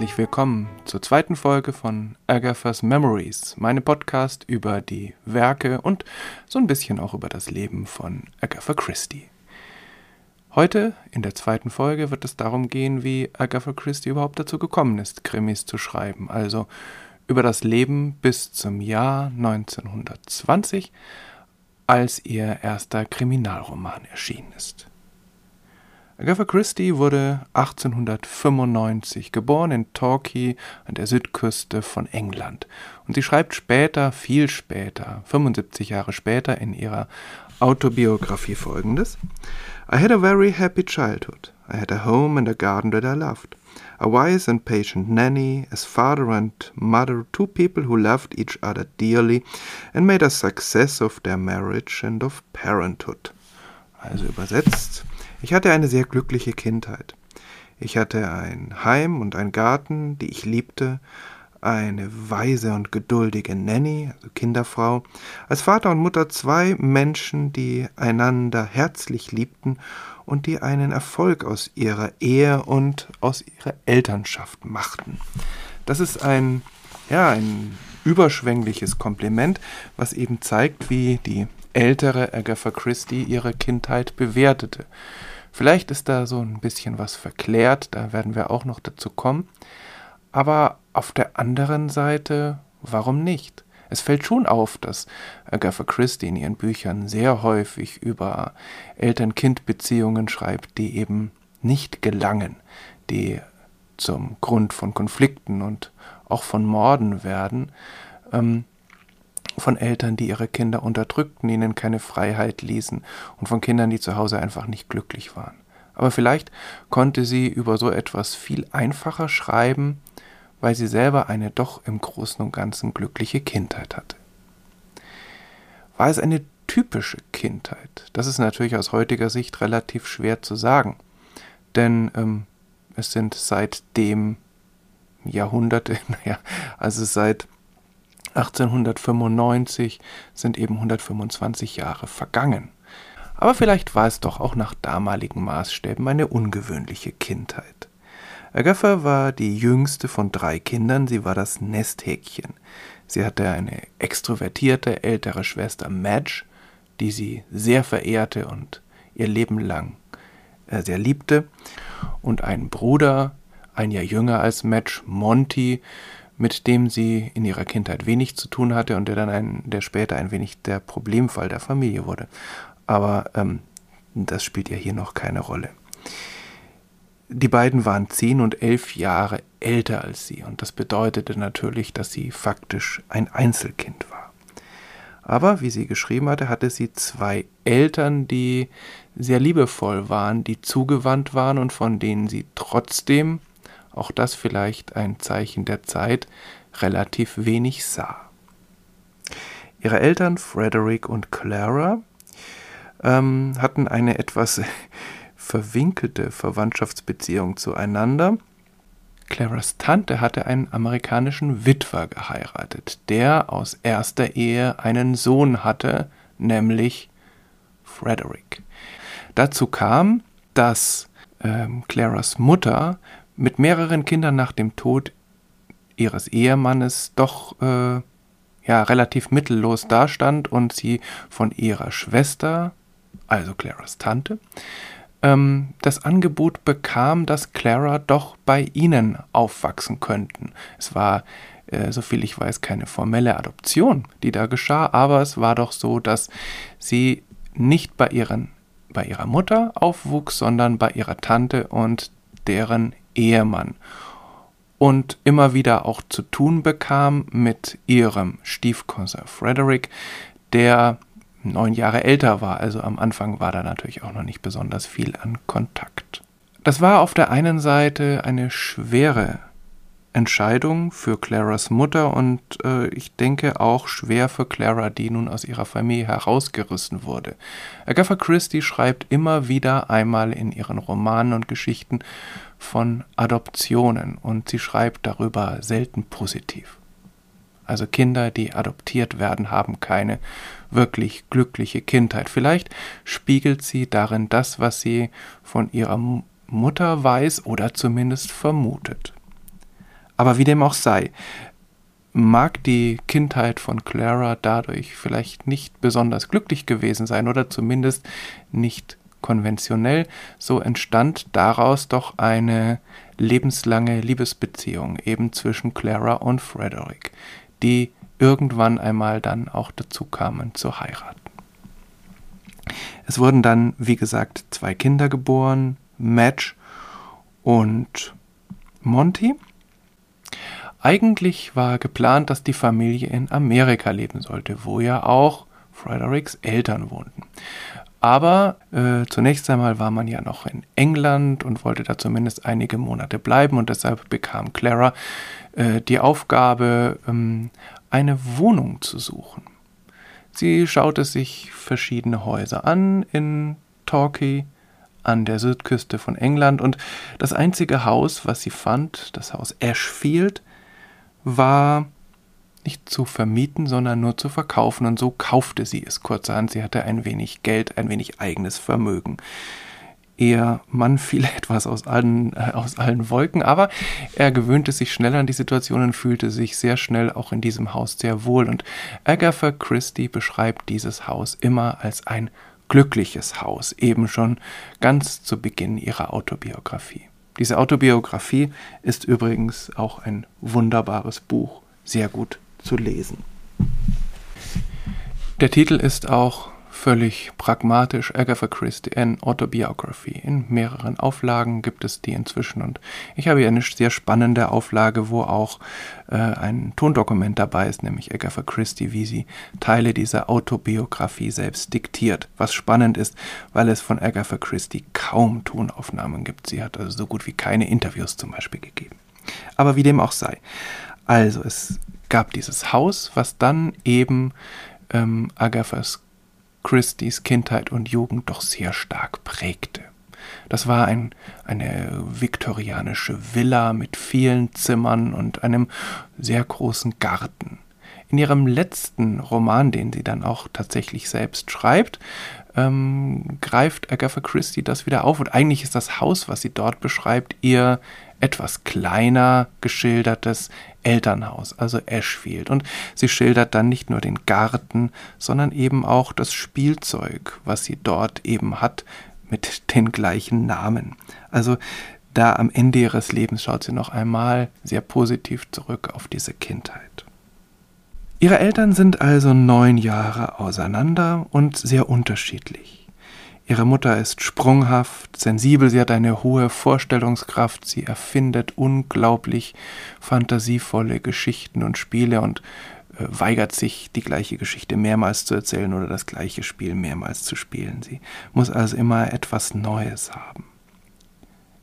Herzlich willkommen zur zweiten Folge von Agatha's Memories, meinem Podcast über die Werke und so ein bisschen auch über das Leben von Agatha Christie. Heute, in der zweiten Folge, wird es darum gehen, wie Agatha Christie überhaupt dazu gekommen ist, Krimis zu schreiben, also über das Leben bis zum Jahr 1920, als ihr erster Kriminalroman erschienen ist. Agatha Christie wurde 1895 geboren in Torquay an der Südküste von England. Und sie schreibt später, viel später, 75 Jahre später in ihrer Autobiografie folgendes. I had a very happy childhood. I had a home and a garden that I loved. A wise and patient nanny, as father and mother, two people who loved each other dearly and made a success of their marriage and of parenthood. Also übersetzt, ich hatte eine sehr glückliche Kindheit. Ich hatte ein Heim und einen Garten, die ich liebte, eine weise und geduldige Nanny, also Kinderfrau, als Vater und Mutter zwei Menschen, die einander herzlich liebten und die einen Erfolg aus ihrer Ehe und aus ihrer Elternschaft machten. Das ist ein, ja, ein überschwängliches Kompliment, was eben zeigt, wie die ältere Agatha Christie ihre Kindheit bewertete. Vielleicht ist da so ein bisschen was verklärt, da werden wir auch noch dazu kommen. Aber auf der anderen Seite, warum nicht? Es fällt schon auf, dass Agatha Christie in ihren Büchern sehr häufig über Eltern-Kind-Beziehungen schreibt, die eben nicht gelangen, die zum Grund von Konflikten und auch von Morden werden. Ähm, von Eltern, die ihre Kinder unterdrückten, ihnen keine Freiheit ließen und von Kindern, die zu Hause einfach nicht glücklich waren. Aber vielleicht konnte sie über so etwas viel einfacher schreiben, weil sie selber eine doch im Großen und Ganzen glückliche Kindheit hatte. War es eine typische Kindheit? Das ist natürlich aus heutiger Sicht relativ schwer zu sagen, denn ähm, es sind seitdem Jahrhunderte, naja, also seit 1895 sind eben 125 Jahre vergangen. Aber vielleicht war es doch auch nach damaligen Maßstäben eine ungewöhnliche Kindheit. Agatha war die jüngste von drei Kindern, sie war das Nesthäkchen. Sie hatte eine extrovertierte ältere Schwester Madge, die sie sehr verehrte und ihr Leben lang äh, sehr liebte, und einen Bruder, ein Jahr jünger als Madge, Monty, mit dem sie in ihrer Kindheit wenig zu tun hatte und der dann ein, der später ein wenig der Problemfall der Familie wurde. Aber ähm, das spielt ja hier noch keine Rolle. Die beiden waren zehn und elf Jahre älter als sie und das bedeutete natürlich, dass sie faktisch ein Einzelkind war. Aber wie sie geschrieben hatte, hatte sie zwei Eltern, die sehr liebevoll waren, die zugewandt waren und von denen sie trotzdem auch das vielleicht ein Zeichen der Zeit, relativ wenig sah. Ihre Eltern, Frederick und Clara, ähm, hatten eine etwas verwinkelte Verwandtschaftsbeziehung zueinander. Claras Tante hatte einen amerikanischen Witwer geheiratet, der aus erster Ehe einen Sohn hatte, nämlich Frederick. Dazu kam, dass ähm, Claras Mutter mit mehreren Kindern nach dem Tod ihres Ehemannes doch äh, ja relativ mittellos dastand und sie von ihrer Schwester, also Claras Tante, ähm, das Angebot bekam, dass Clara doch bei ihnen aufwachsen könnten. Es war, äh, soviel ich weiß, keine formelle Adoption, die da geschah, aber es war doch so, dass sie nicht bei ihren bei ihrer Mutter aufwuchs, sondern bei ihrer Tante und deren Ehemann und immer wieder auch zu tun bekam mit ihrem Stiefcousin Frederick, der neun Jahre älter war, also am Anfang war da natürlich auch noch nicht besonders viel an Kontakt. Das war auf der einen Seite eine schwere Entscheidung für Claras Mutter und äh, ich denke auch schwer für Clara, die nun aus ihrer Familie herausgerissen wurde. Agatha Christie schreibt immer wieder einmal in ihren Romanen und Geschichten von Adoptionen und sie schreibt darüber selten positiv. Also Kinder, die adoptiert werden, haben keine wirklich glückliche Kindheit. Vielleicht spiegelt sie darin das, was sie von ihrer Mutter weiß oder zumindest vermutet. Aber wie dem auch sei, mag die Kindheit von Clara dadurch vielleicht nicht besonders glücklich gewesen sein oder zumindest nicht konventionell, so entstand daraus doch eine lebenslange Liebesbeziehung eben zwischen Clara und Frederick, die irgendwann einmal dann auch dazu kamen zu heiraten. Es wurden dann, wie gesagt, zwei Kinder geboren, Madge und Monty. Eigentlich war geplant, dass die Familie in Amerika leben sollte, wo ja auch Fredericks Eltern wohnten. Aber äh, zunächst einmal war man ja noch in England und wollte da zumindest einige Monate bleiben und deshalb bekam Clara äh, die Aufgabe, ähm, eine Wohnung zu suchen. Sie schaute sich verschiedene Häuser an in Torquay an der Südküste von England und das einzige Haus, was sie fand, das Haus Ashfield, war nicht zu vermieten, sondern nur zu verkaufen und so kaufte sie es kurzerhand. Sie hatte ein wenig Geld, ein wenig eigenes Vermögen. Ihr Mann fiel etwas aus allen, äh, aus allen Wolken, aber er gewöhnte sich schnell an die Situation und fühlte sich sehr schnell auch in diesem Haus sehr wohl. Und Agatha Christie beschreibt dieses Haus immer als ein glückliches Haus, eben schon ganz zu Beginn ihrer Autobiografie. Diese Autobiografie ist übrigens auch ein wunderbares Buch, sehr gut zu lesen. Der Titel ist auch völlig pragmatisch Agatha Christie an Autobiography. In mehreren Auflagen gibt es die inzwischen und ich habe hier eine sehr spannende Auflage, wo auch äh, ein Tondokument dabei ist, nämlich Agatha Christie, wie sie Teile dieser Autobiografie selbst diktiert. Was spannend ist, weil es von Agatha Christie kaum Tonaufnahmen gibt. Sie hat also so gut wie keine Interviews zum Beispiel gegeben. Aber wie dem auch sei. Also es gab dieses Haus, was dann eben ähm, Agathas Christies Kindheit und Jugend doch sehr stark prägte. Das war ein, eine viktorianische Villa mit vielen Zimmern und einem sehr großen Garten. In ihrem letzten Roman, den sie dann auch tatsächlich selbst schreibt, ähm, greift Agatha Christie das wieder auf. Und eigentlich ist das Haus, was sie dort beschreibt, ihr etwas kleiner geschildertes Elternhaus, also Ashfield. Und sie schildert dann nicht nur den Garten, sondern eben auch das Spielzeug, was sie dort eben hat, mit den gleichen Namen. Also da am Ende ihres Lebens schaut sie noch einmal sehr positiv zurück auf diese Kindheit. Ihre Eltern sind also neun Jahre auseinander und sehr unterschiedlich. Ihre Mutter ist sprunghaft, sensibel, sie hat eine hohe Vorstellungskraft, sie erfindet unglaublich fantasievolle Geschichten und Spiele und äh, weigert sich, die gleiche Geschichte mehrmals zu erzählen oder das gleiche Spiel mehrmals zu spielen. Sie muss also immer etwas Neues haben.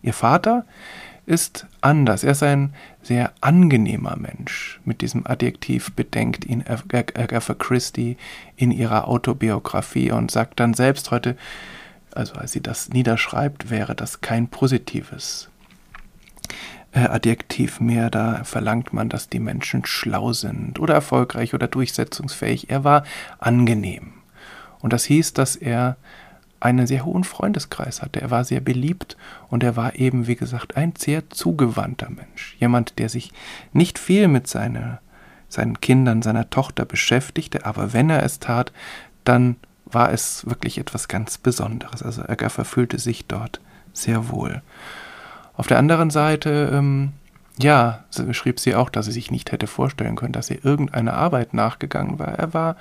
Ihr Vater ist anders. Er ist ein sehr angenehmer Mensch. Mit diesem Adjektiv bedenkt ihn Agatha Christie in ihrer Autobiografie und sagt dann selbst heute, also als sie das niederschreibt, wäre das kein positives äh, Adjektiv mehr. Da verlangt man, dass die Menschen schlau sind oder erfolgreich oder durchsetzungsfähig. Er war angenehm. Und das hieß, dass er einen sehr hohen Freundeskreis hatte. Er war sehr beliebt und er war eben, wie gesagt, ein sehr zugewandter Mensch. Jemand, der sich nicht viel mit seine, seinen Kindern, seiner Tochter beschäftigte, aber wenn er es tat, dann war es wirklich etwas ganz Besonderes. Also Agatha fühlte sich dort sehr wohl. Auf der anderen Seite, ähm, ja, schrieb sie auch, dass sie sich nicht hätte vorstellen können, dass er irgendeiner Arbeit nachgegangen war. Er war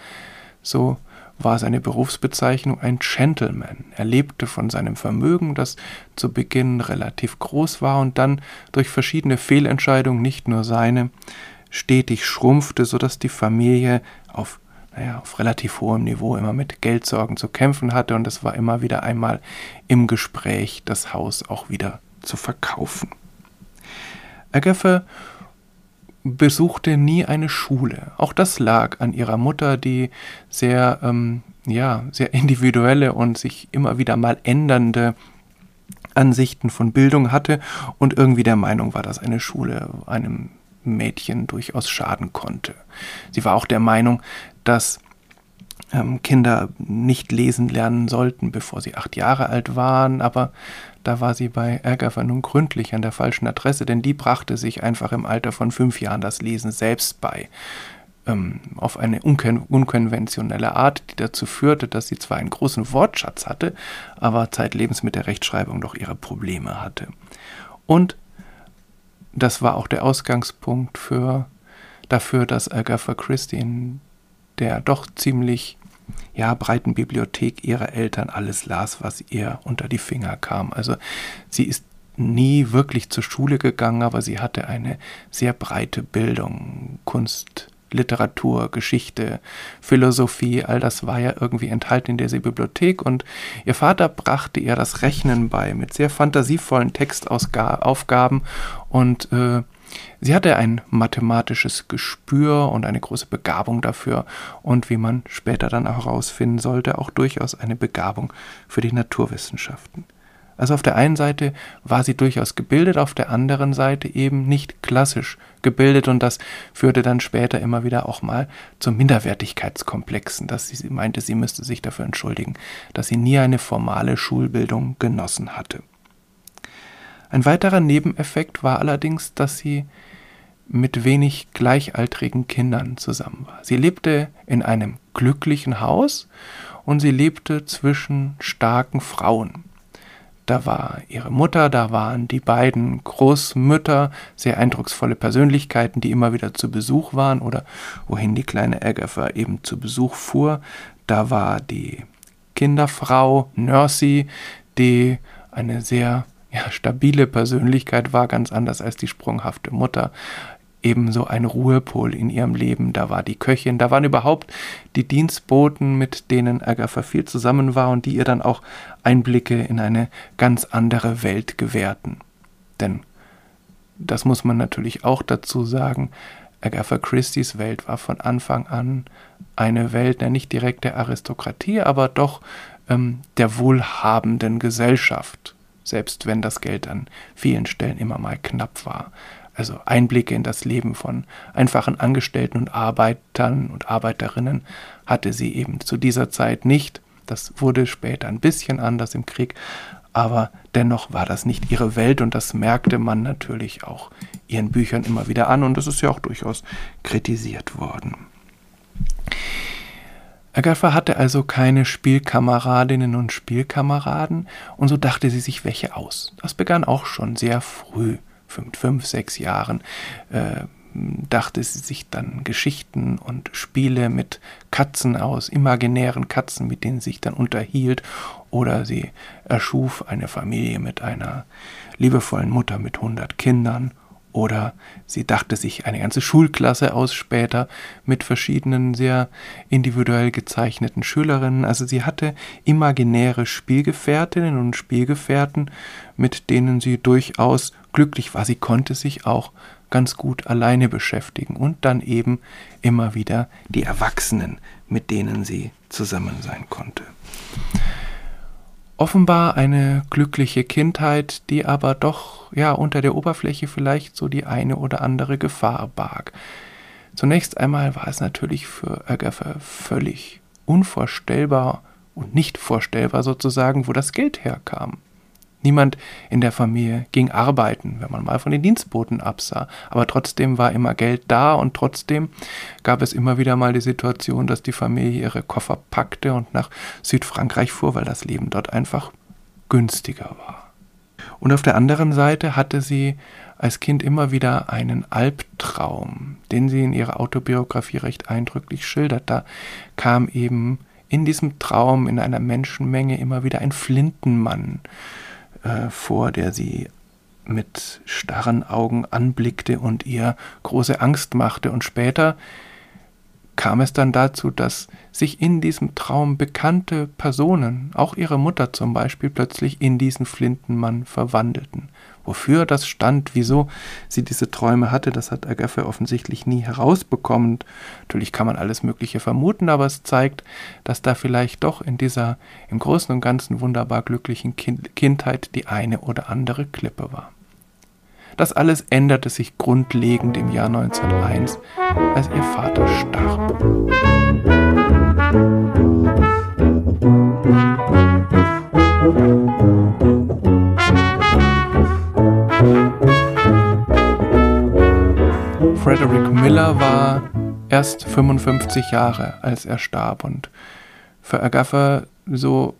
so war seine Berufsbezeichnung ein Gentleman. Er lebte von seinem Vermögen, das zu Beginn relativ groß war und dann durch verschiedene Fehlentscheidungen, nicht nur seine, stetig schrumpfte, sodass die Familie auf, naja, auf relativ hohem Niveau immer mit Geldsorgen zu kämpfen hatte und es war immer wieder einmal im Gespräch, das Haus auch wieder zu verkaufen. Agatha besuchte nie eine Schule. Auch das lag an ihrer Mutter, die sehr, ähm, ja, sehr individuelle und sich immer wieder mal ändernde Ansichten von Bildung hatte und irgendwie der Meinung war, dass eine Schule einem Mädchen durchaus schaden konnte. Sie war auch der Meinung, dass ähm, Kinder nicht lesen lernen sollten, bevor sie acht Jahre alt waren, aber da war sie bei Agatha nun gründlich an der falschen Adresse, denn die brachte sich einfach im Alter von fünf Jahren das Lesen selbst bei. Ähm, auf eine unkon unkonventionelle Art, die dazu führte, dass sie zwar einen großen Wortschatz hatte, aber zeitlebens mit der Rechtschreibung doch ihre Probleme hatte. Und das war auch der Ausgangspunkt für, dafür, dass Agatha Christie in der doch ziemlich ja, breiten Bibliothek ihrer Eltern alles las, was ihr unter die Finger kam. Also sie ist nie wirklich zur Schule gegangen, aber sie hatte eine sehr breite Bildung, Kunst, Literatur, Geschichte, Philosophie, all das war ja irgendwie enthalten in dieser Bibliothek. Und ihr Vater brachte ihr das Rechnen bei mit sehr fantasievollen Textaufgaben und äh, sie hatte ein mathematisches Gespür und eine große Begabung dafür und wie man später dann auch herausfinden sollte, auch durchaus eine Begabung für die Naturwissenschaften. Also auf der einen Seite war sie durchaus gebildet, auf der anderen Seite eben nicht klassisch gebildet und das führte dann später immer wieder auch mal zu Minderwertigkeitskomplexen, dass sie meinte, sie müsste sich dafür entschuldigen, dass sie nie eine formale Schulbildung genossen hatte. Ein weiterer Nebeneffekt war allerdings, dass sie mit wenig gleichaltrigen Kindern zusammen war. Sie lebte in einem glücklichen Haus und sie lebte zwischen starken Frauen. Da war ihre Mutter, da waren die beiden Großmütter, sehr eindrucksvolle Persönlichkeiten, die immer wieder zu Besuch waren oder wohin die kleine Agatha eben zu Besuch fuhr. Da war die Kinderfrau Nursey, die eine sehr ja, stabile Persönlichkeit war, ganz anders als die sprunghafte Mutter ebenso ein Ruhepol in ihrem Leben. Da war die Köchin, da waren überhaupt die Dienstboten, mit denen Agatha viel zusammen war und die ihr dann auch Einblicke in eine ganz andere Welt gewährten. Denn das muss man natürlich auch dazu sagen, Agatha Christie's Welt war von Anfang an eine Welt, der nicht direkt der Aristokratie, aber doch ähm, der wohlhabenden Gesellschaft, selbst wenn das Geld an vielen Stellen immer mal knapp war also Einblicke in das Leben von einfachen Angestellten und Arbeitern und Arbeiterinnen hatte sie eben zu dieser Zeit nicht. Das wurde später ein bisschen anders im Krieg, aber dennoch war das nicht ihre Welt und das merkte man natürlich auch ihren Büchern immer wieder an und das ist ja auch durchaus kritisiert worden. Agatha hatte also keine Spielkameradinnen und Spielkameraden und so dachte sie sich welche aus. Das begann auch schon sehr früh fünf, fünf sechs Jahren äh, dachte sie sich dann Geschichten und Spiele mit Katzen aus, imaginären Katzen, mit denen sie sich dann unterhielt, oder sie erschuf eine Familie mit einer liebevollen Mutter mit hundert Kindern oder sie dachte sich eine ganze Schulklasse aus später mit verschiedenen sehr individuell gezeichneten Schülerinnen. Also sie hatte imaginäre Spielgefährtinnen und Spielgefährten, mit denen sie durchaus glücklich war. Sie konnte sich auch ganz gut alleine beschäftigen und dann eben immer wieder die Erwachsenen, mit denen sie zusammen sein konnte. Offenbar eine glückliche Kindheit, die aber doch ja unter der Oberfläche vielleicht so die eine oder andere Gefahr barg. Zunächst einmal war es natürlich für Agatha völlig unvorstellbar und nicht vorstellbar sozusagen, wo das Geld herkam. Niemand in der Familie ging arbeiten, wenn man mal von den Dienstboten absah. Aber trotzdem war immer Geld da und trotzdem gab es immer wieder mal die Situation, dass die Familie ihre Koffer packte und nach Südfrankreich fuhr, weil das Leben dort einfach günstiger war. Und auf der anderen Seite hatte sie als Kind immer wieder einen Albtraum, den sie in ihrer Autobiografie recht eindrücklich schildert. Da kam eben in diesem Traum in einer Menschenmenge immer wieder ein Flintenmann äh, vor, der sie mit starren Augen anblickte und ihr große Angst machte. Und später kam es dann dazu, dass sich in diesem Traum bekannte Personen, auch ihre Mutter zum Beispiel, plötzlich in diesen Flintenmann verwandelten. Wofür das stand, wieso sie diese Träume hatte, das hat Agatha offensichtlich nie herausbekommen. Natürlich kann man alles Mögliche vermuten, aber es zeigt, dass da vielleicht doch in dieser im Großen und Ganzen wunderbar glücklichen Kindheit die eine oder andere Klippe war. Das alles änderte sich grundlegend im Jahr 1901, als ihr Vater starb. Musik Edgar war erst 55 Jahre, als er starb und für Agatha, so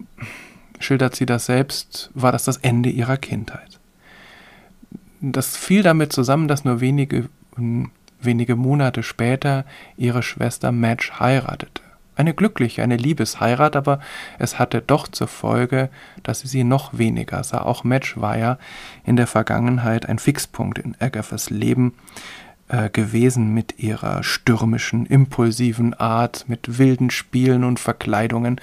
schildert sie das selbst, war das das Ende ihrer Kindheit. Das fiel damit zusammen, dass nur wenige, wenige Monate später ihre Schwester Madge heiratete. Eine glückliche, eine Liebesheirat, aber es hatte doch zur Folge, dass sie sie noch weniger sah. Auch Madge war ja in der Vergangenheit ein Fixpunkt in Agathas Leben äh, gewesen mit ihrer stürmischen, impulsiven Art, mit wilden Spielen und Verkleidungen.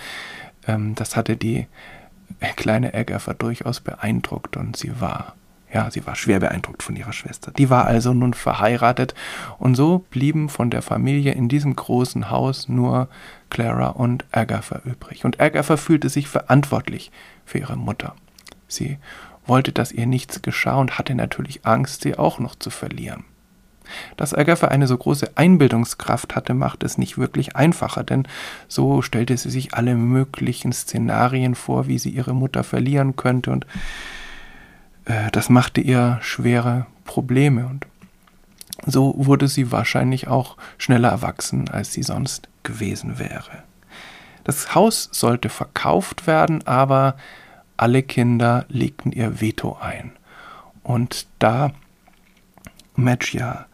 Ähm, das hatte die kleine Agatha durchaus beeindruckt und sie war, ja, sie war schwer beeindruckt von ihrer Schwester. Die war also nun verheiratet und so blieben von der Familie in diesem großen Haus nur Clara und Agatha übrig. Und Agatha fühlte sich verantwortlich für ihre Mutter. Sie wollte, dass ihr nichts geschah und hatte natürlich Angst, sie auch noch zu verlieren. Dass Agatha eine so große Einbildungskraft hatte, macht es nicht wirklich einfacher, denn so stellte sie sich alle möglichen Szenarien vor, wie sie ihre Mutter verlieren könnte, und äh, das machte ihr schwere Probleme. Und so wurde sie wahrscheinlich auch schneller erwachsen, als sie sonst gewesen wäre. Das Haus sollte verkauft werden, aber alle Kinder legten ihr Veto ein. Und da Match ja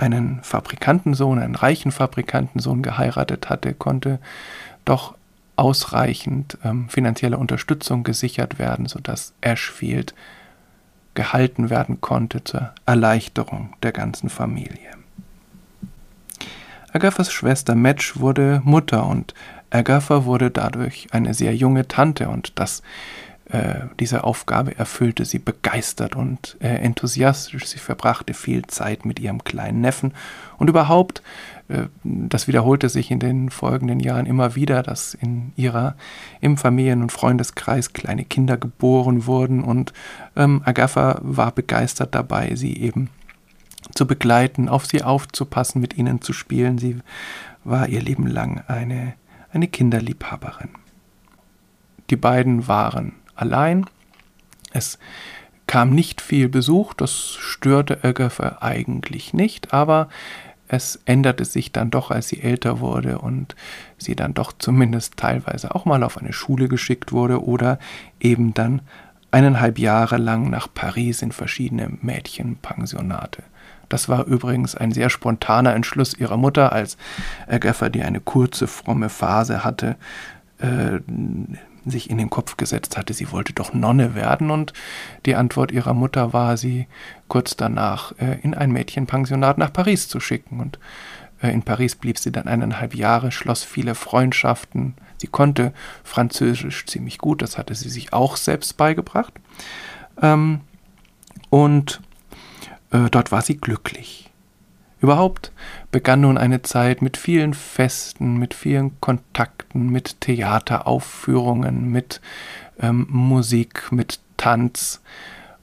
einen Fabrikantensohn, einen reichen Fabrikantensohn geheiratet hatte, konnte doch ausreichend ähm, finanzielle Unterstützung gesichert werden, sodass Ashfield gehalten werden konnte zur Erleichterung der ganzen Familie. Agathas Schwester Madge wurde Mutter und Agatha wurde dadurch eine sehr junge Tante und das äh, diese Aufgabe erfüllte sie begeistert und äh, enthusiastisch. Sie verbrachte viel Zeit mit ihrem kleinen Neffen und überhaupt, äh, das wiederholte sich in den folgenden Jahren immer wieder, dass in ihrer im Familien- und Freundeskreis kleine Kinder geboren wurden und ähm, Agatha war begeistert dabei, sie eben zu begleiten, auf sie aufzupassen, mit ihnen zu spielen. Sie war ihr Leben lang eine, eine Kinderliebhaberin. Die beiden waren allein. Es kam nicht viel Besuch, das störte Agatha eigentlich nicht, aber es änderte sich dann doch, als sie älter wurde und sie dann doch zumindest teilweise auch mal auf eine Schule geschickt wurde oder eben dann eineinhalb Jahre lang nach Paris in verschiedene Mädchenpensionate. Das war übrigens ein sehr spontaner Entschluss ihrer Mutter, als Agatha, die eine kurze, fromme Phase hatte, äh, sich in den Kopf gesetzt hatte, sie wollte doch Nonne werden und die Antwort ihrer Mutter war, sie kurz danach äh, in ein Mädchenpensionat nach Paris zu schicken und äh, in Paris blieb sie dann eineinhalb Jahre, schloss viele Freundschaften. Sie konnte Französisch ziemlich gut, das hatte sie sich auch selbst beigebracht. Ähm, und äh, dort war sie glücklich. Überhaupt begann nun eine Zeit mit vielen Festen, mit vielen Kontakten, mit Theateraufführungen, mit ähm, Musik, mit Tanz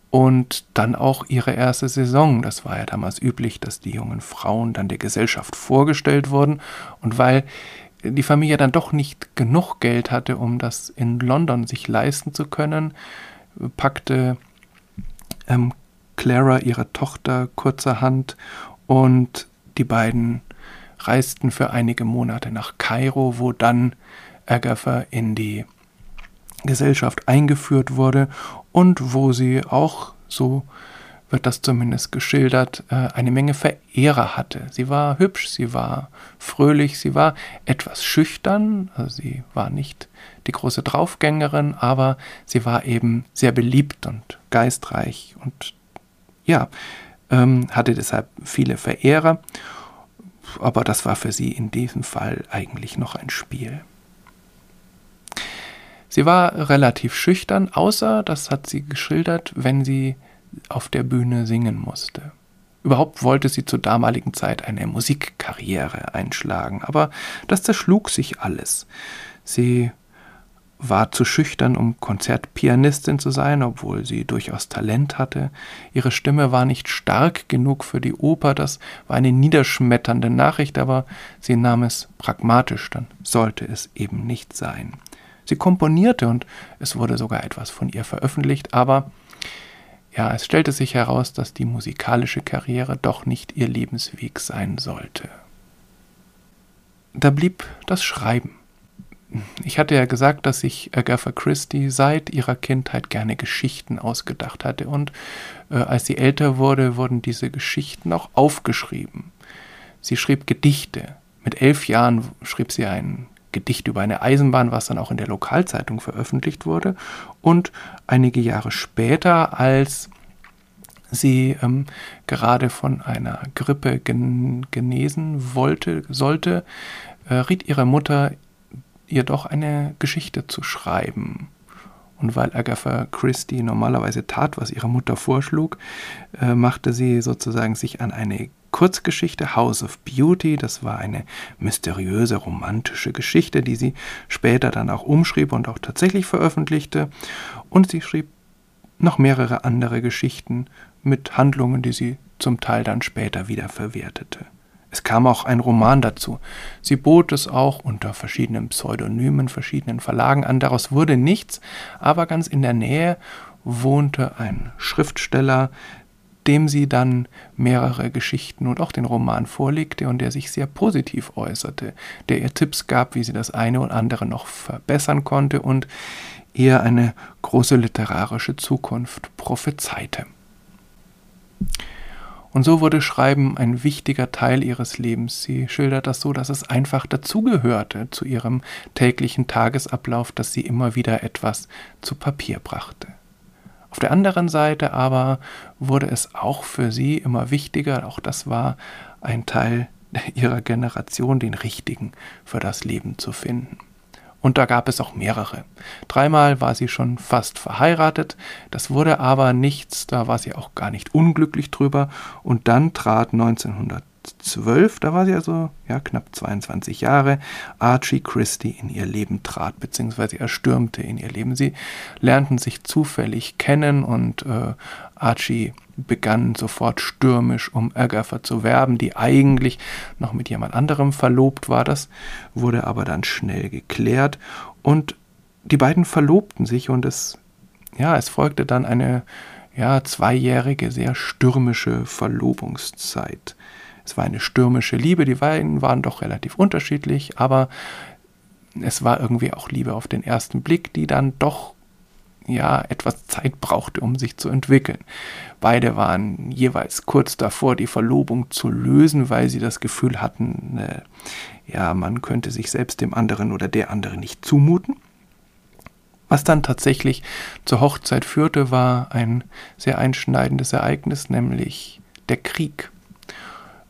und dann auch ihre erste Saison. Das war ja damals üblich, dass die jungen Frauen dann der Gesellschaft vorgestellt wurden und weil die Familie dann doch nicht genug Geld hatte, um das in London sich leisten zu können, packte ähm, Clara ihre Tochter kurzerhand und die beiden reisten für einige Monate nach Kairo, wo dann Agatha in die Gesellschaft eingeführt wurde und wo sie auch, so wird das zumindest geschildert, äh, eine Menge Verehrer hatte. Sie war hübsch, sie war fröhlich, sie war etwas schüchtern, also sie war nicht die große Draufgängerin, aber sie war eben sehr beliebt und geistreich und ja, ähm, hatte deshalb viele Verehrer, aber das war für sie in diesem Fall eigentlich noch ein Spiel. Sie war relativ schüchtern, außer, das hat sie geschildert, wenn sie auf der Bühne singen musste. Überhaupt wollte sie zur damaligen Zeit eine Musikkarriere einschlagen, aber das zerschlug sich alles. Sie war zu schüchtern, um Konzertpianistin zu sein, obwohl sie durchaus Talent hatte. Ihre Stimme war nicht stark genug für die Oper, das war eine niederschmetternde Nachricht, aber sie nahm es pragmatisch, dann sollte es eben nicht sein. Sie komponierte und es wurde sogar etwas von ihr veröffentlicht, aber ja, es stellte sich heraus, dass die musikalische Karriere doch nicht ihr Lebensweg sein sollte. Da blieb das Schreiben. Ich hatte ja gesagt, dass sich Agatha Christie seit ihrer Kindheit gerne Geschichten ausgedacht hatte und äh, als sie älter wurde, wurden diese Geschichten auch aufgeschrieben. Sie schrieb Gedichte. Mit elf Jahren schrieb sie ein Gedicht über eine Eisenbahn, was dann auch in der Lokalzeitung veröffentlicht wurde. Und einige Jahre später, als sie ähm, gerade von einer Grippe gen genesen wollte, sollte, äh, riet ihre Mutter ihr doch eine Geschichte zu schreiben. Und weil Agatha Christie normalerweise tat, was ihre Mutter vorschlug, äh, machte sie sozusagen sich an eine Kurzgeschichte House of Beauty. Das war eine mysteriöse, romantische Geschichte, die sie später dann auch umschrieb und auch tatsächlich veröffentlichte. Und sie schrieb noch mehrere andere Geschichten mit Handlungen, die sie zum Teil dann später wieder verwertete. Es kam auch ein Roman dazu. Sie bot es auch unter verschiedenen Pseudonymen, verschiedenen Verlagen an. Daraus wurde nichts, aber ganz in der Nähe wohnte ein Schriftsteller, dem sie dann mehrere Geschichten und auch den Roman vorlegte und der sich sehr positiv äußerte, der ihr Tipps gab, wie sie das eine und andere noch verbessern konnte und ihr eine große literarische Zukunft prophezeite. Und so wurde Schreiben ein wichtiger Teil ihres Lebens. Sie schildert das so, dass es einfach dazugehörte zu ihrem täglichen Tagesablauf, dass sie immer wieder etwas zu Papier brachte. Auf der anderen Seite aber wurde es auch für sie immer wichtiger, auch das war ein Teil ihrer Generation, den richtigen für das Leben zu finden. Und da gab es auch mehrere. Dreimal war sie schon fast verheiratet, das wurde aber nichts, da war sie auch gar nicht unglücklich drüber. Und dann trat 1912, da war sie also ja, knapp 22 Jahre, Archie Christie in ihr Leben trat, beziehungsweise er stürmte in ihr Leben. Sie lernten sich zufällig kennen und äh, Archie begann sofort stürmisch um Agatha zu werben, die eigentlich noch mit jemand anderem verlobt war. Das wurde aber dann schnell geklärt und die beiden verlobten sich und es, ja, es folgte dann eine ja, zweijährige, sehr stürmische Verlobungszeit. Es war eine stürmische Liebe, die beiden waren doch relativ unterschiedlich, aber es war irgendwie auch Liebe auf den ersten Blick, die dann doch ja etwas Zeit brauchte, um sich zu entwickeln. Beide waren jeweils kurz davor, die Verlobung zu lösen, weil sie das Gefühl hatten, äh, ja, man könnte sich selbst dem anderen oder der andere nicht zumuten. Was dann tatsächlich zur Hochzeit führte, war ein sehr einschneidendes Ereignis, nämlich der Krieg.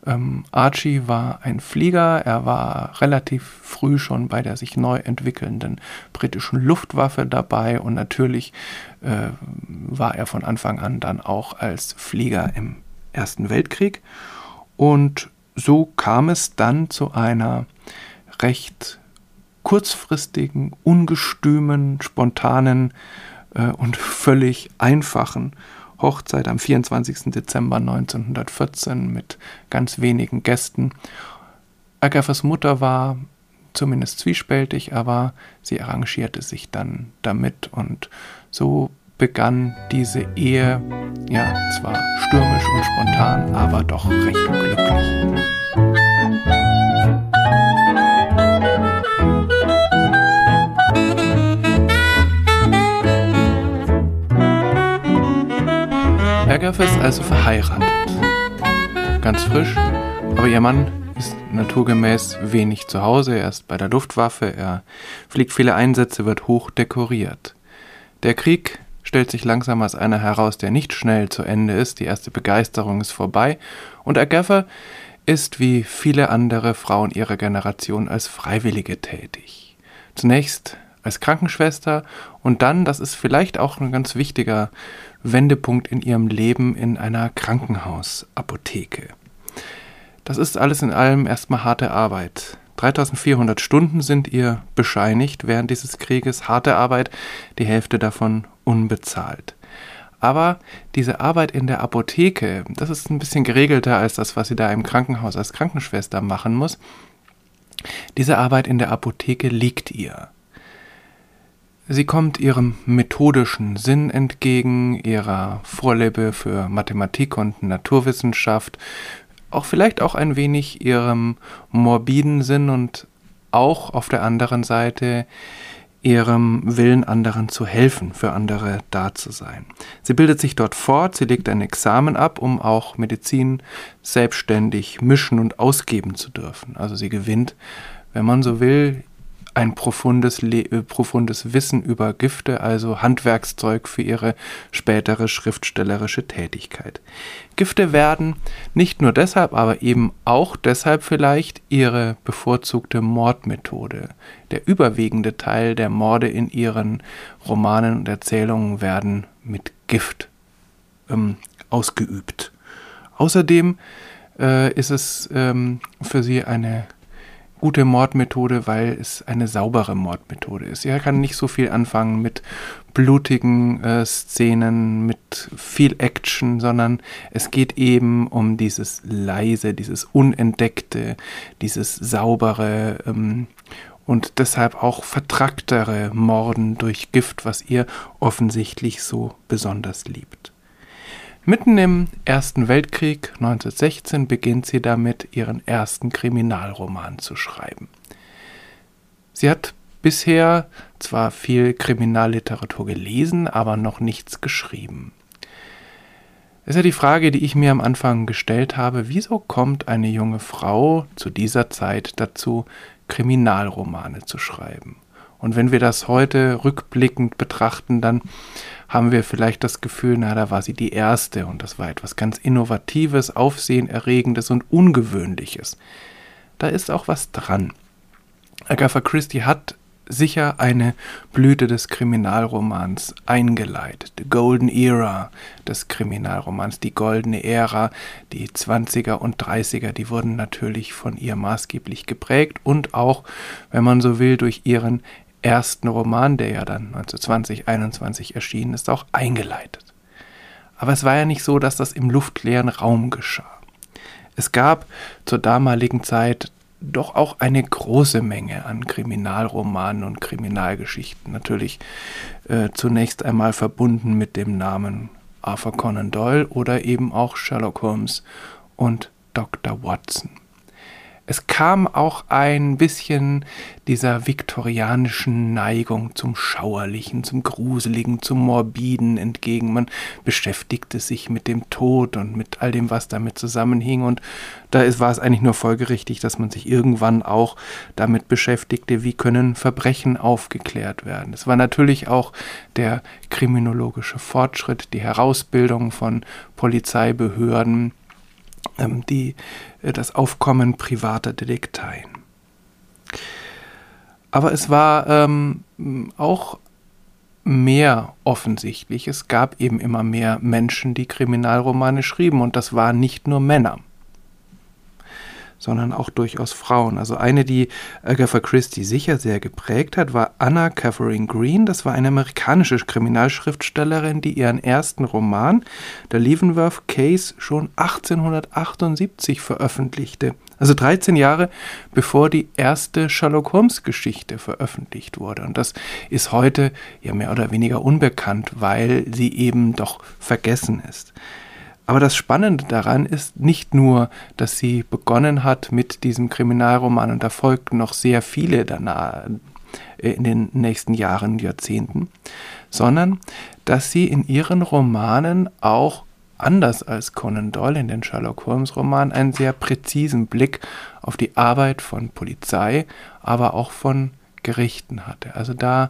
Ähm, Archie war ein Flieger, er war relativ früh schon bei der sich neu entwickelnden britischen Luftwaffe dabei und natürlich äh, war er von Anfang an dann auch als Flieger im Ersten Weltkrieg. Und so kam es dann zu einer recht kurzfristigen, ungestümen, spontanen äh, und völlig einfachen Hochzeit am 24. Dezember 1914 mit ganz wenigen Gästen. Agathas Mutter war zumindest zwiespältig, aber sie arrangierte sich dann damit und so begann diese Ehe, ja, zwar stürmisch und spontan, aber doch recht glücklich. Berghoff ist also verheiratet. Ganz frisch, aber ihr Mann ist naturgemäß wenig zu Hause. Er ist bei der Luftwaffe, er fliegt viele Einsätze, wird hoch dekoriert. Der Krieg stellt sich langsam als einer heraus, der nicht schnell zu Ende ist. Die erste Begeisterung ist vorbei und Agatha ist wie viele andere Frauen ihrer Generation als Freiwillige tätig. Zunächst als Krankenschwester und dann, das ist vielleicht auch ein ganz wichtiger Wendepunkt in ihrem Leben in einer Krankenhausapotheke. Das ist alles in allem erstmal harte Arbeit. 3400 Stunden sind ihr bescheinigt während dieses Krieges, harte Arbeit, die Hälfte davon unbezahlt. Aber diese Arbeit in der Apotheke, das ist ein bisschen geregelter als das, was sie da im Krankenhaus als Krankenschwester machen muss. Diese Arbeit in der Apotheke liegt ihr. Sie kommt ihrem methodischen Sinn entgegen, ihrer Vorliebe für Mathematik und Naturwissenschaft, auch vielleicht auch ein wenig ihrem morbiden Sinn und auch auf der anderen Seite ihrem Willen, anderen zu helfen, für andere da zu sein. Sie bildet sich dort fort, sie legt ein Examen ab, um auch Medizin selbstständig mischen und ausgeben zu dürfen. Also sie gewinnt, wenn man so will, ein profundes, äh, profundes Wissen über Gifte, also Handwerkszeug für ihre spätere schriftstellerische Tätigkeit. Gifte werden nicht nur deshalb, aber eben auch deshalb vielleicht ihre bevorzugte Mordmethode. Der überwiegende Teil der Morde in ihren Romanen und Erzählungen werden mit Gift ähm, ausgeübt. Außerdem äh, ist es ähm, für sie eine gute Mordmethode, weil es eine saubere Mordmethode ist. Er kann nicht so viel anfangen mit blutigen äh, Szenen, mit viel Action, sondern es geht eben um dieses leise, dieses unentdeckte, dieses saubere ähm, und deshalb auch vertracktere Morden durch Gift, was ihr offensichtlich so besonders liebt. Mitten im Ersten Weltkrieg 1916 beginnt sie damit, ihren ersten Kriminalroman zu schreiben. Sie hat bisher zwar viel Kriminalliteratur gelesen, aber noch nichts geschrieben. Es ist ja die Frage, die ich mir am Anfang gestellt habe, wieso kommt eine junge Frau zu dieser Zeit dazu, Kriminalromane zu schreiben? Und wenn wir das heute rückblickend betrachten, dann haben wir vielleicht das Gefühl, na, da war sie die Erste und das war etwas ganz Innovatives, Aufsehenerregendes und Ungewöhnliches. Da ist auch was dran. Agatha Christie hat sicher eine Blüte des Kriminalromans eingeleitet. The Golden Era des Kriminalromans, die goldene Ära, die 20er und 30er, die wurden natürlich von ihr maßgeblich geprägt und auch, wenn man so will, durch ihren ersten Roman, der ja dann 1920, 21 erschienen ist, auch eingeleitet. Aber es war ja nicht so, dass das im luftleeren Raum geschah. Es gab zur damaligen Zeit doch auch eine große Menge an Kriminalromanen und Kriminalgeschichten. Natürlich äh, zunächst einmal verbunden mit dem Namen Arthur Conan Doyle oder eben auch Sherlock Holmes und Dr. Watson. Es kam auch ein bisschen dieser viktorianischen Neigung zum Schauerlichen, zum Gruseligen, zum Morbiden entgegen. Man beschäftigte sich mit dem Tod und mit all dem, was damit zusammenhing. Und da ist, war es eigentlich nur folgerichtig, dass man sich irgendwann auch damit beschäftigte, wie können Verbrechen aufgeklärt werden. Es war natürlich auch der kriminologische Fortschritt, die Herausbildung von Polizeibehörden, die, äh, das Aufkommen privater Detekteien. Aber es war ähm, auch mehr offensichtlich. Es gab eben immer mehr Menschen, die Kriminalromane schrieben und das waren nicht nur Männer sondern auch durchaus Frauen. Also eine, die Agatha Christie sicher sehr geprägt hat, war Anna Catherine Green. Das war eine amerikanische Kriminalschriftstellerin, die ihren ersten Roman, der Leavenworth Case, schon 1878 veröffentlichte. Also 13 Jahre bevor die erste Sherlock Holmes Geschichte veröffentlicht wurde. Und das ist heute ja mehr oder weniger unbekannt, weil sie eben doch vergessen ist. Aber das Spannende daran ist nicht nur, dass sie begonnen hat mit diesem Kriminalroman und da folgten noch sehr viele danach äh, in den nächsten Jahren, Jahrzehnten, sondern dass sie in ihren Romanen auch anders als Conan Doyle in den Sherlock Holmes Romanen einen sehr präzisen Blick auf die Arbeit von Polizei, aber auch von Gerichten hatte. Also da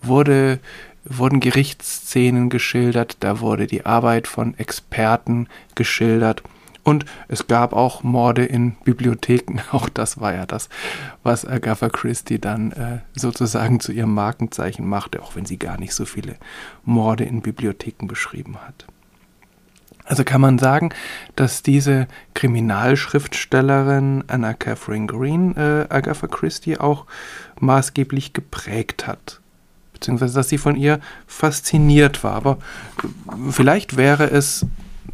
wurde wurden Gerichtsszenen geschildert, da wurde die Arbeit von Experten geschildert und es gab auch Morde in Bibliotheken. Auch das war ja das, was Agatha Christie dann äh, sozusagen zu ihrem Markenzeichen machte, auch wenn sie gar nicht so viele Morde in Bibliotheken beschrieben hat. Also kann man sagen, dass diese Kriminalschriftstellerin Anna Catherine Green äh, Agatha Christie auch maßgeblich geprägt hat beziehungsweise dass sie von ihr fasziniert war. Aber vielleicht wäre es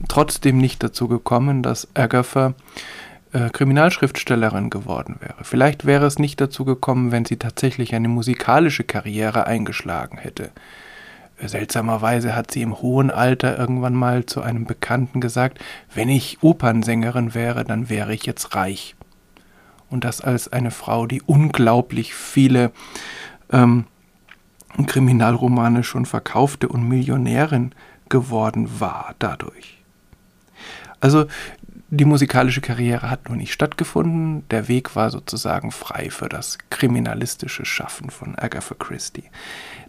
trotzdem nicht dazu gekommen, dass Agatha äh, Kriminalschriftstellerin geworden wäre. Vielleicht wäre es nicht dazu gekommen, wenn sie tatsächlich eine musikalische Karriere eingeschlagen hätte. Seltsamerweise hat sie im hohen Alter irgendwann mal zu einem Bekannten gesagt, wenn ich Opernsängerin wäre, dann wäre ich jetzt reich. Und das als eine Frau, die unglaublich viele ähm, Kriminalromane schon verkaufte und Millionärin geworden war dadurch. Also die musikalische Karriere hat nur nicht stattgefunden, der Weg war sozusagen frei für das kriminalistische Schaffen von Agatha Christie.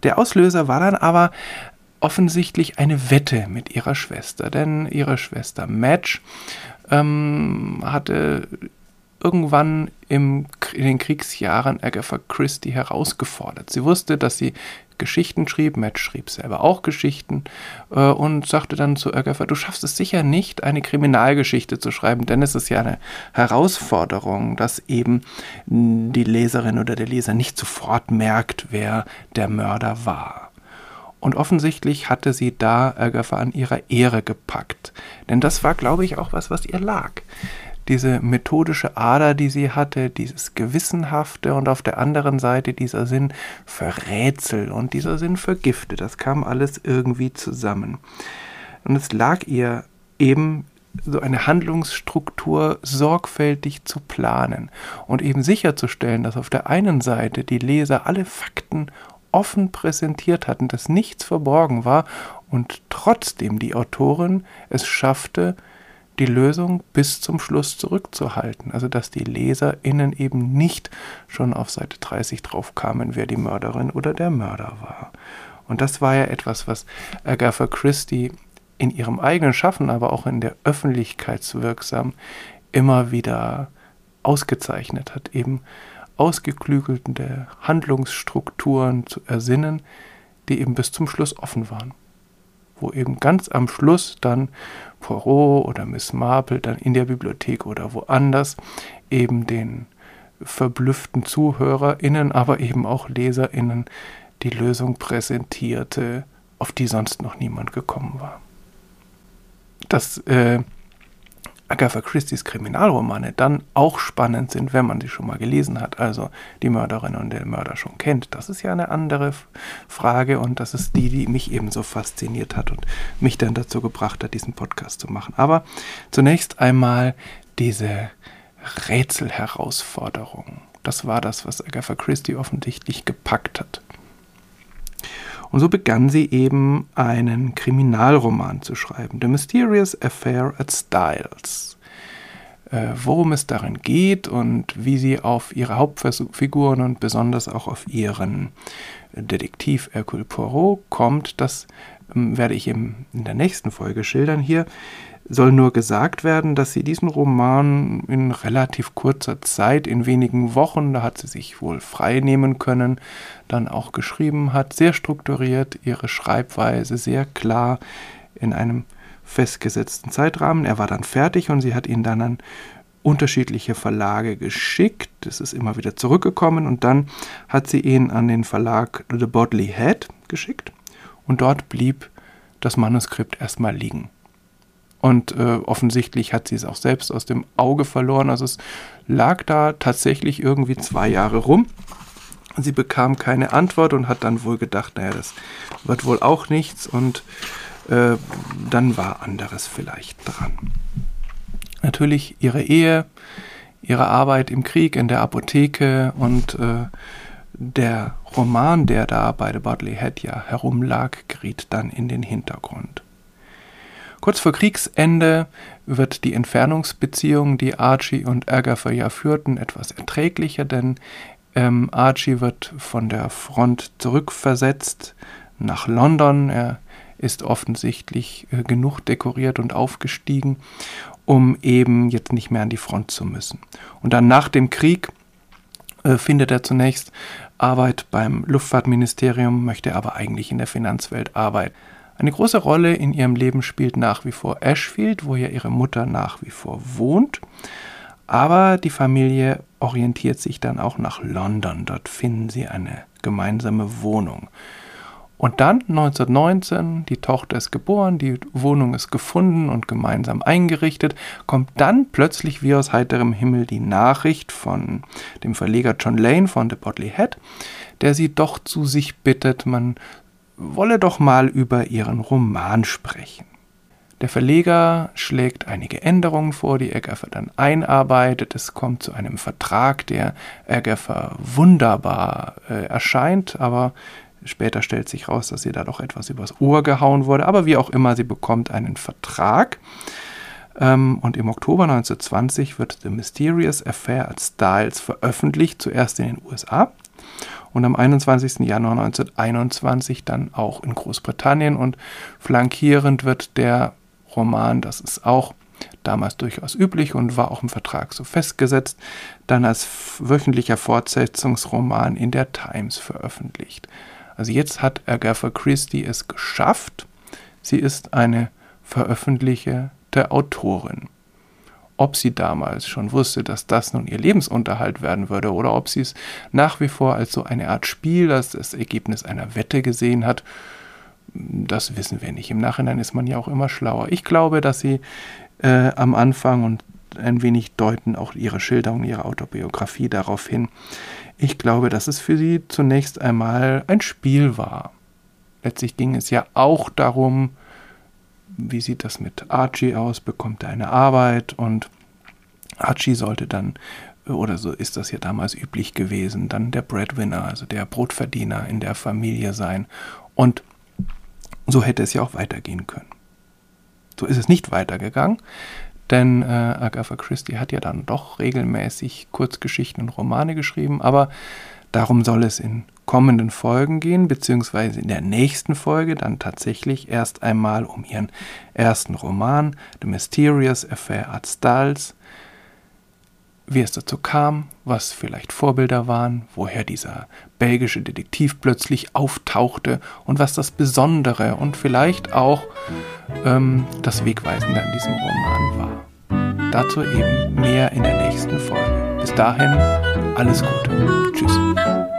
Der Auslöser war dann aber offensichtlich eine Wette mit ihrer Schwester, denn ihre Schwester Madge ähm, hatte irgendwann im, in den Kriegsjahren Agatha Christie herausgefordert. Sie wusste, dass sie Geschichten schrieb, Matt schrieb selber auch Geschichten äh, und sagte dann zu Agatha, du schaffst es sicher nicht, eine Kriminalgeschichte zu schreiben, denn es ist ja eine Herausforderung, dass eben die Leserin oder der Leser nicht sofort merkt, wer der Mörder war. Und offensichtlich hatte sie da Agatha an ihrer Ehre gepackt. Denn das war, glaube ich, auch was, was ihr lag diese methodische Ader, die sie hatte, dieses Gewissenhafte und auf der anderen Seite dieser Sinn für Rätsel und dieser Sinn für Gifte. Das kam alles irgendwie zusammen. Und es lag ihr eben so eine Handlungsstruktur sorgfältig zu planen und eben sicherzustellen, dass auf der einen Seite die Leser alle Fakten offen präsentiert hatten, dass nichts verborgen war und trotzdem die Autorin es schaffte, die Lösung bis zum Schluss zurückzuhalten. Also dass die LeserInnen eben nicht schon auf Seite 30 drauf kamen, wer die Mörderin oder der Mörder war. Und das war ja etwas, was Agatha Christie in ihrem eigenen Schaffen, aber auch in der Öffentlichkeitswirksam immer wieder ausgezeichnet hat, eben ausgeklügelte Handlungsstrukturen zu ersinnen, die eben bis zum Schluss offen waren wo eben ganz am Schluss dann Poirot oder Miss Marple dann in der Bibliothek oder woanders eben den verblüfften ZuhörerInnen, aber eben auch LeserInnen die Lösung präsentierte, auf die sonst noch niemand gekommen war. Das äh, Agatha Christie's Kriminalromane dann auch spannend sind, wenn man sie schon mal gelesen hat, also die Mörderin und den Mörder schon kennt. Das ist ja eine andere Frage und das ist die, die mich ebenso fasziniert hat und mich dann dazu gebracht hat, diesen Podcast zu machen. Aber zunächst einmal diese Rätselherausforderung. Das war das, was Agatha Christie offensichtlich gepackt hat. Und so begann sie eben einen Kriminalroman zu schreiben, The Mysterious Affair at Styles. Äh, worum es darin geht und wie sie auf ihre Hauptfiguren und besonders auch auf ihren Detektiv Hercule Poirot kommt, das ähm, werde ich in der nächsten Folge schildern hier soll nur gesagt werden, dass sie diesen Roman in relativ kurzer Zeit, in wenigen Wochen, da hat sie sich wohl frei nehmen können, dann auch geschrieben hat, sehr strukturiert, ihre Schreibweise sehr klar in einem festgesetzten Zeitrahmen. Er war dann fertig und sie hat ihn dann an unterschiedliche Verlage geschickt. Es ist immer wieder zurückgekommen und dann hat sie ihn an den Verlag The Bodley Head geschickt und dort blieb das Manuskript erstmal liegen. Und äh, offensichtlich hat sie es auch selbst aus dem Auge verloren. Also es lag da tatsächlich irgendwie zwei Jahre rum. Sie bekam keine Antwort und hat dann wohl gedacht, naja, das wird wohl auch nichts. Und äh, dann war anderes vielleicht dran. Natürlich ihre Ehe, ihre Arbeit im Krieg, in der Apotheke und äh, der Roman, der da bei The Bodley Head ja herumlag, geriet dann in den Hintergrund. Kurz vor Kriegsende wird die Entfernungsbeziehung, die Archie und Agatha ja führten, etwas erträglicher, denn ähm, Archie wird von der Front zurückversetzt nach London. Er ist offensichtlich äh, genug dekoriert und aufgestiegen, um eben jetzt nicht mehr an die Front zu müssen. Und dann nach dem Krieg äh, findet er zunächst Arbeit beim Luftfahrtministerium, möchte aber eigentlich in der Finanzwelt arbeiten. Eine große Rolle in ihrem Leben spielt nach wie vor Ashfield, wo ja ihre Mutter nach wie vor wohnt. Aber die Familie orientiert sich dann auch nach London. Dort finden sie eine gemeinsame Wohnung. Und dann 1919, die Tochter ist geboren, die Wohnung ist gefunden und gemeinsam eingerichtet, kommt dann plötzlich wie aus heiterem Himmel die Nachricht von dem Verleger John Lane von The Bodley Head, der sie doch zu sich bittet, man wolle doch mal über ihren Roman sprechen. Der Verleger schlägt einige Änderungen vor, die Agatha dann einarbeitet. Es kommt zu einem Vertrag, der Agatha wunderbar äh, erscheint, aber Später stellt sich raus, dass ihr da doch etwas übers Ohr gehauen wurde. Aber wie auch immer, sie bekommt einen Vertrag. Ähm, und im Oktober 1920 wird The Mysterious Affair als Styles veröffentlicht, zuerst in den USA und am 21. Januar 1921 dann auch in Großbritannien. Und flankierend wird der Roman, das ist auch damals durchaus üblich und war auch im Vertrag so festgesetzt, dann als wöchentlicher Fortsetzungsroman in der Times veröffentlicht. Also jetzt hat Agatha Christie es geschafft. Sie ist eine veröffentlichte Autorin. Ob sie damals schon wusste, dass das nun ihr Lebensunterhalt werden würde, oder ob sie es nach wie vor als so eine Art Spiel, als das Ergebnis einer Wette gesehen hat, das wissen wir nicht. Im Nachhinein ist man ja auch immer schlauer. Ich glaube, dass sie äh, am Anfang und ein wenig deuten auch ihre Schilderung, ihre Autobiografie darauf hin, ich glaube, dass es für sie zunächst einmal ein Spiel war. Letztlich ging es ja auch darum, wie sieht das mit Archie aus, bekommt er eine Arbeit und Archie sollte dann, oder so ist das ja damals üblich gewesen, dann der Breadwinner, also der Brotverdiener in der Familie sein. Und so hätte es ja auch weitergehen können. So ist es nicht weitergegangen. Denn äh, Agatha Christie hat ja dann doch regelmäßig Kurzgeschichten und Romane geschrieben, aber darum soll es in kommenden Folgen gehen, beziehungsweise in der nächsten Folge dann tatsächlich erst einmal um ihren ersten Roman, The Mysterious Affair at Stalls, wie es dazu kam, was vielleicht Vorbilder waren, woher dieser belgische Detektiv plötzlich auftauchte und was das Besondere und vielleicht auch ähm, das Wegweisende an diesem Roman war. Dazu eben mehr in der nächsten Folge. Bis dahin, alles Gute. Tschüss.